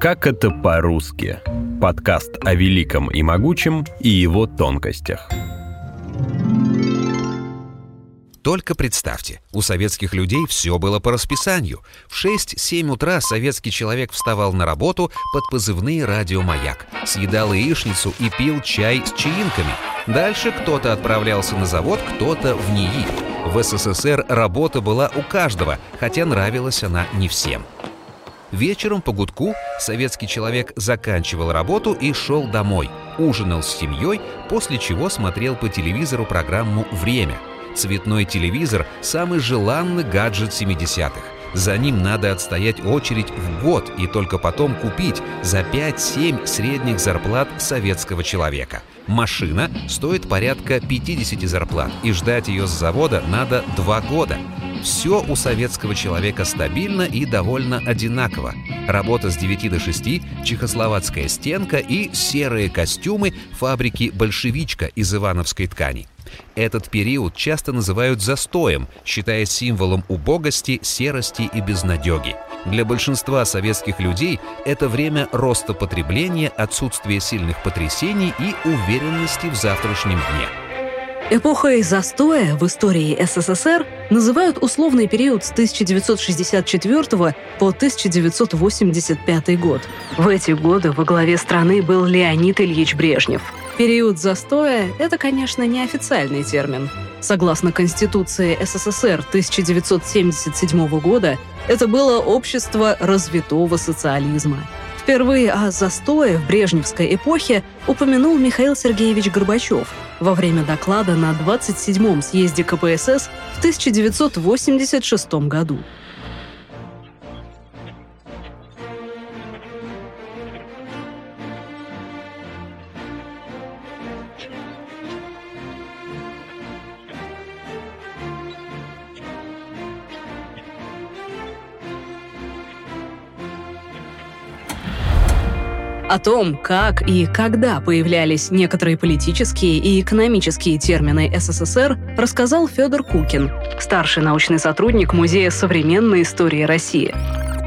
Как это по-русски? Подкаст о великом и могучем и его тонкостях. Только представьте, у советских людей все было по расписанию. В 6-7 утра советский человек вставал на работу под позывные «Радиомаяк», съедал яичницу и пил чай с чаинками. Дальше кто-то отправлялся на завод, кто-то в НИИ. В СССР работа была у каждого, хотя нравилась она не всем. Вечером по гудку советский человек заканчивал работу и шел домой, ужинал с семьей, после чего смотрел по телевизору программу «Время». Цветной телевизор – самый желанный гаджет 70-х. За ним надо отстоять очередь в год и только потом купить за 5-7 средних зарплат советского человека. Машина стоит порядка 50 зарплат, и ждать ее с завода надо 2 года. Все у советского человека стабильно и довольно одинаково. Работа с 9 до 6, чехословацкая стенка и серые костюмы фабрики «Большевичка» из ивановской ткани. Этот период часто называют застоем, считая символом убогости, серости и безнадеги. Для большинства советских людей это время роста потребления, отсутствия сильных потрясений и уверенности в завтрашнем дне. Эпохой застоя в истории СССР называют условный период с 1964 по 1985 год. В эти годы во главе страны был Леонид Ильич Брежнев. Период застоя – это, конечно, не официальный термин. Согласно Конституции СССР 1977 года, это было общество развитого социализма – Впервые о застое в брежневской эпохе упомянул Михаил Сергеевич Горбачев во время доклада на 27-м съезде КПСС в 1986 году. О том, как и когда появлялись некоторые политические и экономические термины СССР, рассказал Федор Кукин, старший научный сотрудник Музея современной истории России.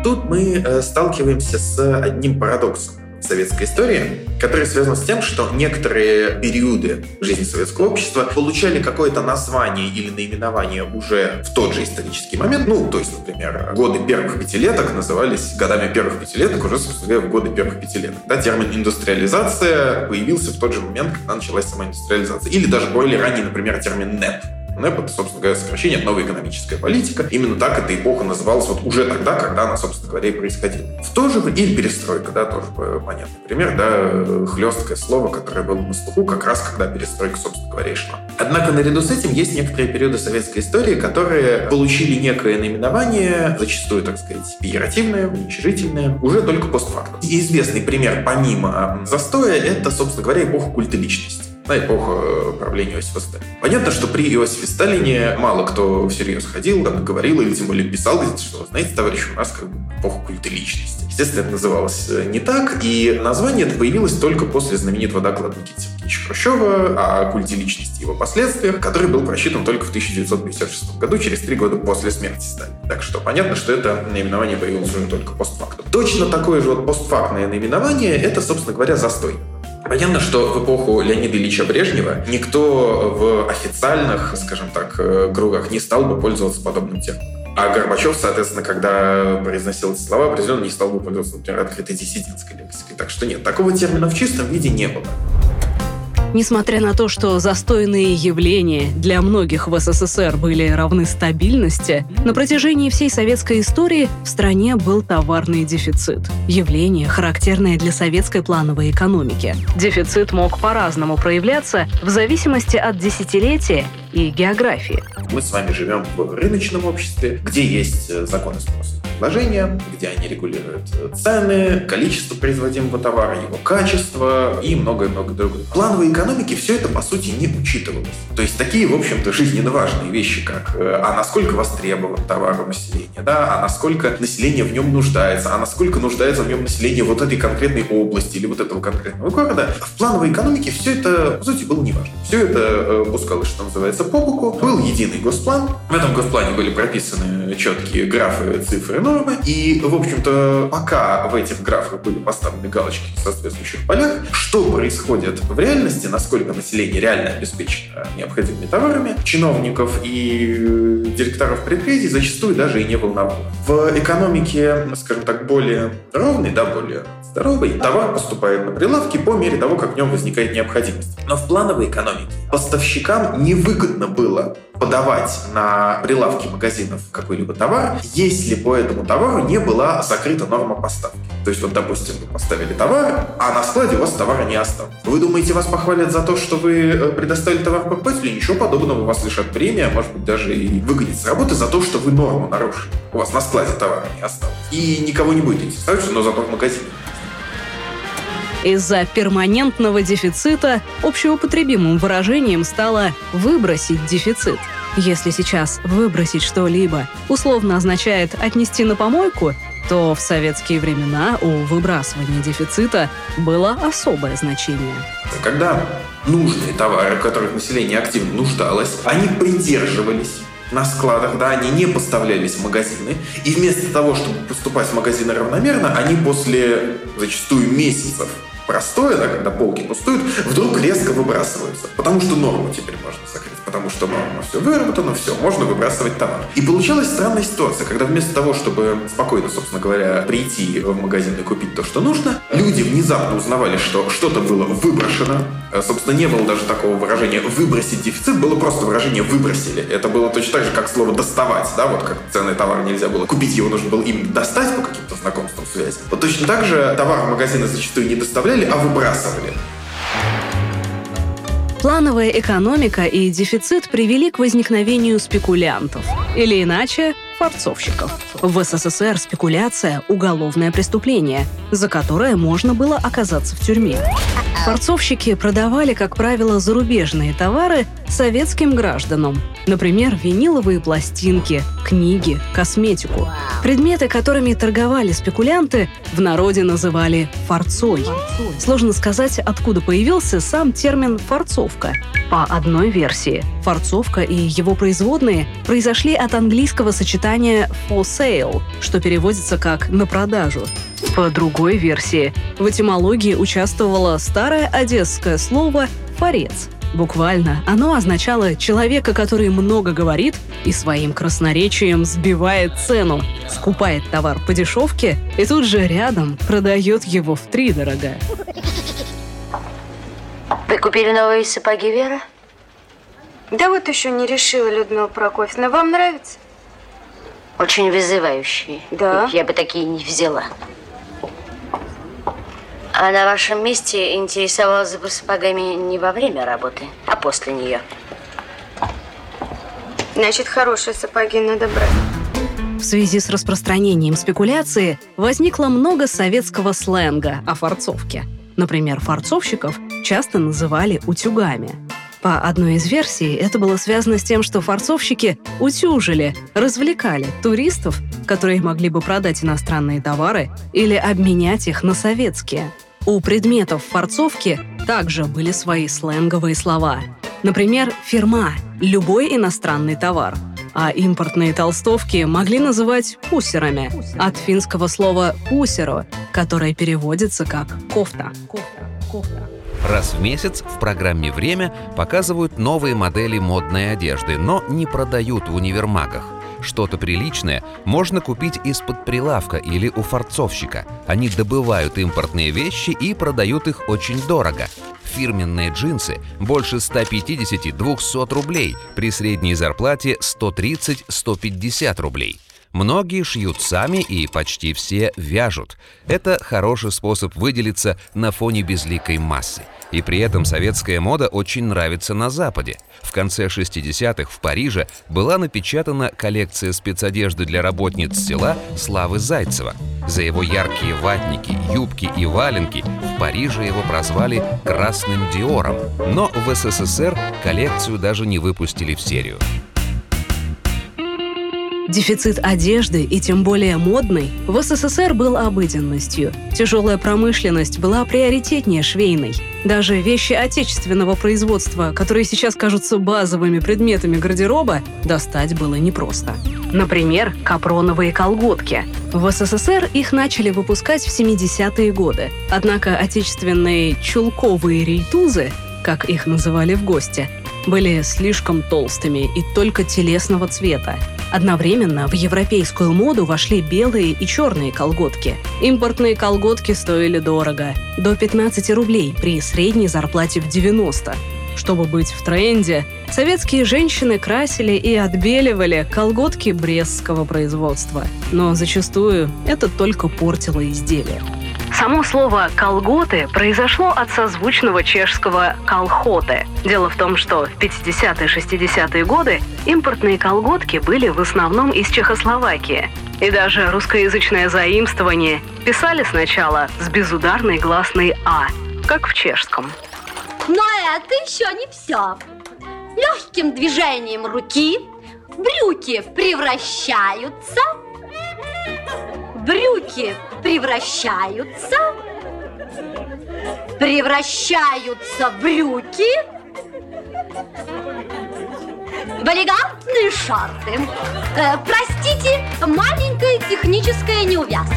Тут мы э, сталкиваемся с одним парадоксом советской истории, которая связана с тем, что некоторые периоды жизни советского общества получали какое-то название или наименование уже в тот же исторический момент. Ну, то есть, например, годы первых пятилеток назывались годами первых пятилеток уже, собственно говоря, в годы первых пятилеток. Да, термин индустриализация появился в тот же момент, когда началась сама индустриализация. Или даже более ранее, например, термин НЭП НЭП — это, собственно говоря, сокращение от новая экономическая политика. Именно так эта эпоха называлась вот уже тогда, когда она, собственно говоря, и происходила. В то же время, или перестройка, да, тоже понятный пример, да, хлесткое слово, которое было на слуху как раз, когда перестройка, собственно говоря, шла. Однако наряду с этим есть некоторые периоды советской истории, которые получили некое наименование, зачастую, так сказать, пиеративное, уничижительное, уже только постфактум. И известный пример, помимо застоя, это, собственно говоря, эпоха культа личности на эпоху правления Иосифа Сталина. Понятно, что при Иосифе Сталине мало кто всерьез ходил, там, говорил или тем более писал, что, знаете, товарищ, у нас как бы эпоха культа личности. Естественно, это называлось э, не так, и название это появилось только после знаменитого доклада Никиты Сергеевича Хрущева о культе личности и его последствиях, который был просчитан только в 1956 году, через три года после смерти Сталина. Так что понятно, что это наименование появилось уже только постфактум. Точно такое же вот постфактное наименование — это, собственно говоря, застой. Понятно, что в эпоху Леонида Ильича Брежнева никто в официальных, скажем так, э, кругах не стал бы пользоваться подобным термином. А Горбачев, соответственно, когда произносил эти слова, определенно не стал бы пользоваться, например, открытой диссидентской лексикой. Так что нет, такого термина в чистом виде не было. Несмотря на то, что застойные явления для многих в СССР были равны стабильности, на протяжении всей советской истории в стране был товарный дефицит. Явление, характерное для советской плановой экономики. Дефицит мог по-разному проявляться в зависимости от десятилетия и географии. Мы с вами живем в рыночном обществе, где есть э, законы спроса предложения, где они регулируют цены, количество производимого товара, его качество и многое-многое другое. В плановой экономике все это, по сути, не учитывалось. То есть такие, в общем-то, жизненно важные вещи, как э, а насколько востребован товар у населения, да, а насколько население в нем нуждается, а насколько нуждается в нем население вот этой конкретной области или вот этого конкретного города. В плановой экономике все это, по сути, было неважно. Все это э, пускалось, что называется, по боку. Был единый госплан. В этом госплане были прописаны четкие графы, цифры, нормы. И, в общем-то, пока в этих графах были поставлены галочки в соответствующих полях, что происходит в реальности, насколько население реально обеспечено необходимыми товарами, чиновников и директоров предприятий зачастую даже и не волновало. В экономике, скажем так, более ровной, да, более здоровый, товар поступает на прилавки по мере того, как в нем возникает необходимость. Но в плановой экономике поставщикам невыгодно было подавать на прилавки магазинов какой-либо товар, если по этому товару не была закрыта норма поставки. То есть, вот, допустим, вы поставили товар, а на складе у вас товара не осталось. Вы думаете, вас похвалят за то, что вы э, предоставили товар покупателю? Ничего подобного, вас лишат премия, а может быть, даже и выгонят с работы за то, что вы норму нарушили. У вас на складе товара не осталось. И никого не будет интересовать, но зато в магазине из-за перманентного дефицита общеупотребимым выражением стало «выбросить дефицит». Если сейчас «выбросить что-либо» условно означает «отнести на помойку», то в советские времена у выбрасывания дефицита было особое значение. Когда нужные товары, в которых население активно нуждалось, они придерживались на складах, да, они не поставлялись в магазины. И вместо того, чтобы поступать в магазины равномерно, они после зачастую месяцев простое, да, когда полки пустуют, вдруг резко выбрасываются. Потому что норму теперь можно закрыть. Потому что норма все выработано, все, можно выбрасывать товар. И получалась странная ситуация, когда вместо того, чтобы спокойно, собственно говоря, прийти в магазин и купить то, что нужно, люди внезапно узнавали, что что-то было выброшено. Э, собственно, не было даже такого выражения «выбросить дефицит», было просто выражение «выбросили». Это было точно так же, как слово «доставать», да, вот как ценный товар нельзя было купить, его нужно было именно достать по каким-то знакомствам, связям. Вот точно так же товар в магазины зачастую не доставляли, а выбрасывали. Плановая экономика и дефицит привели к возникновению спекулянтов. Или иначе, форцовщиков. В СССР спекуляция – уголовное преступление, за которое можно было оказаться в тюрьме. Форцовщики продавали, как правило, зарубежные товары советским гражданам. Например, виниловые пластинки, книги, косметику. Предметы, которыми торговали спекулянты, в народе называли «форцой». Сложно сказать, откуда появился сам термин «форцовка». По одной версии, форцовка и его производные произошли от английского сочетания «for sale», что переводится как «на продажу». По другой версии, в этимологии участвовало старое одесское слово «форец». Буквально оно означало человека, который много говорит и своим красноречием сбивает цену, скупает товар по дешевке и тут же рядом продает его в три дорога. Вы купили новые сапоги, Вера? Да вот еще не решила, Людмила Прокофьевна. Вам нравится? Очень вызывающие. Да. Я бы такие не взяла. А на вашем месте интересовалась бы сапогами не во время работы, а после нее. Значит, хорошие сапоги надо брать. В связи с распространением спекуляции возникло много советского сленга о форцовке. Например, форцовщиков часто называли утюгами. По одной из версий, это было связано с тем, что форцовщики утюжили, развлекали туристов, которые могли бы продать иностранные товары или обменять их на советские. У предметов форцовки также были свои сленговые слова. Например, фирма – любой иностранный товар, а импортные толстовки могли называть пусерами от финского слова «пусеро», которое переводится как «кофта». кофта, кофта. Раз в месяц в программе «Время» показывают новые модели модной одежды, но не продают в универмагах. Что-то приличное можно купить из-под прилавка или у форцовщика. Они добывают импортные вещи и продают их очень дорого. Фирменные джинсы больше 150-200 рублей при средней зарплате 130-150 рублей. Многие шьют сами и почти все вяжут. Это хороший способ выделиться на фоне безликой массы. И при этом советская мода очень нравится на Западе. В конце 60-х в Париже была напечатана коллекция спецодежды для работниц села Славы Зайцева. За его яркие ватники, юбки и валенки в Париже его прозвали «красным Диором». Но в СССР коллекцию даже не выпустили в серию. Дефицит одежды, и тем более модной, в СССР был обыденностью. Тяжелая промышленность была приоритетнее швейной. Даже вещи отечественного производства, которые сейчас кажутся базовыми предметами гардероба, достать было непросто. Например, капроновые колготки. В СССР их начали выпускать в 70-е годы. Однако отечественные чулковые рейтузы, как их называли в гости, были слишком толстыми и только телесного цвета. Одновременно в европейскую моду вошли белые и черные колготки. Импортные колготки стоили дорого – до 15 рублей при средней зарплате в 90. Чтобы быть в тренде, советские женщины красили и отбеливали колготки брестского производства. Но зачастую это только портило изделие. Само слово «колготы» произошло от созвучного чешского «колхоты». Дело в том, что в 50-60-е годы импортные колготки были в основном из Чехословакии. И даже русскоязычное заимствование писали сначала с безударной гласной «а», как в чешском. Но это еще не все. Легким движением руки брюки превращаются брюки превращаются, превращаются брюки в элегантные шарты. Э, простите, маленькая техническая неувязка.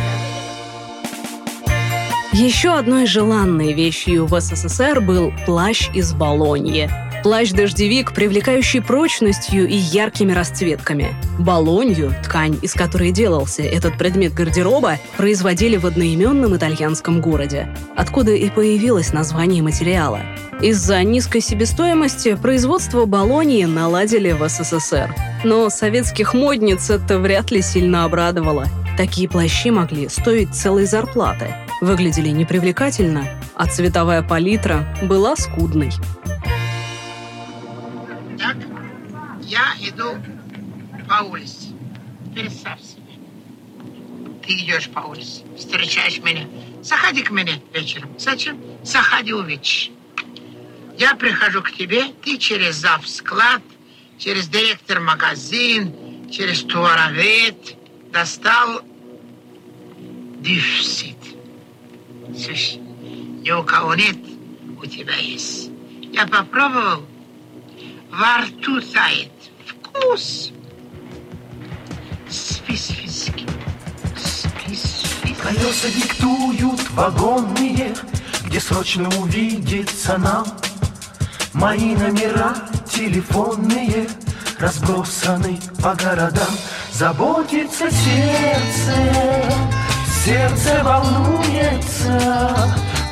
Еще одной желанной вещью в СССР был плащ из Болоньи – Плащ-дождевик, привлекающий прочностью и яркими расцветками. Болонью, ткань, из которой делался этот предмет гардероба, производили в одноименном итальянском городе, откуда и появилось название материала. Из-за низкой себестоимости производство Болонии наладили в СССР. Но советских модниц это вряд ли сильно обрадовало. Такие плащи могли стоить целой зарплаты. Выглядели непривлекательно, а цветовая палитра была скудной. Я иду по улице. Представь себе. Ты идешь по улице, встречаешь меня. Заходи к мне вечером. Зачем? Заходи, увидишь. Я прихожу к тебе, ты через зав склад, через директор магазин, через туаровед достал дефицит. Слушай, ни у кого нет, у тебя есть. Я попробовал, во рту тает вкус. Специфический. Специфический. Колеса диктуют вагонные, где срочно увидеться нам. Мои номера телефонные разбросаны по городам. Заботится сердце, сердце волнуется,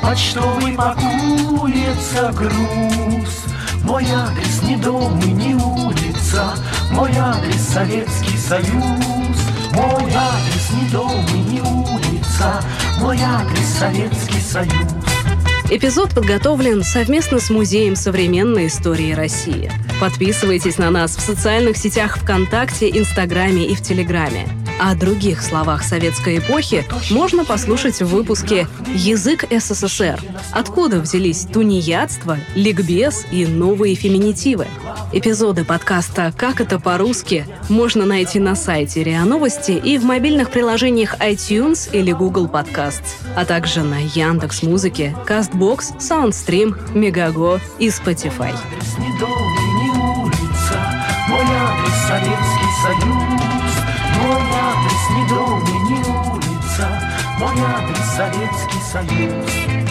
почтовый пакуется груз. Мой адрес не дом и не улица, Мой адрес Советский Союз. Мой адрес не дом и не улица, Мой адрес Советский Союз. Эпизод подготовлен совместно с Музеем современной истории России. Подписывайтесь на нас в социальных сетях ВКонтакте, Инстаграме и в Телеграме. О других словах советской эпохи можно послушать в выпуске «Язык СССР. Откуда взялись тунеядство, ликбез и новые феминитивы?» Эпизоды подкаста «Как это по-русски» можно найти на сайте РИА Новости и в мобильных приложениях iTunes или Google Podcasts, а также на Яндекс Музыке, CastBox, SoundStream, Megago и Spotify. Советский Союз, не дом и не улица, мой адрес Советский Союз.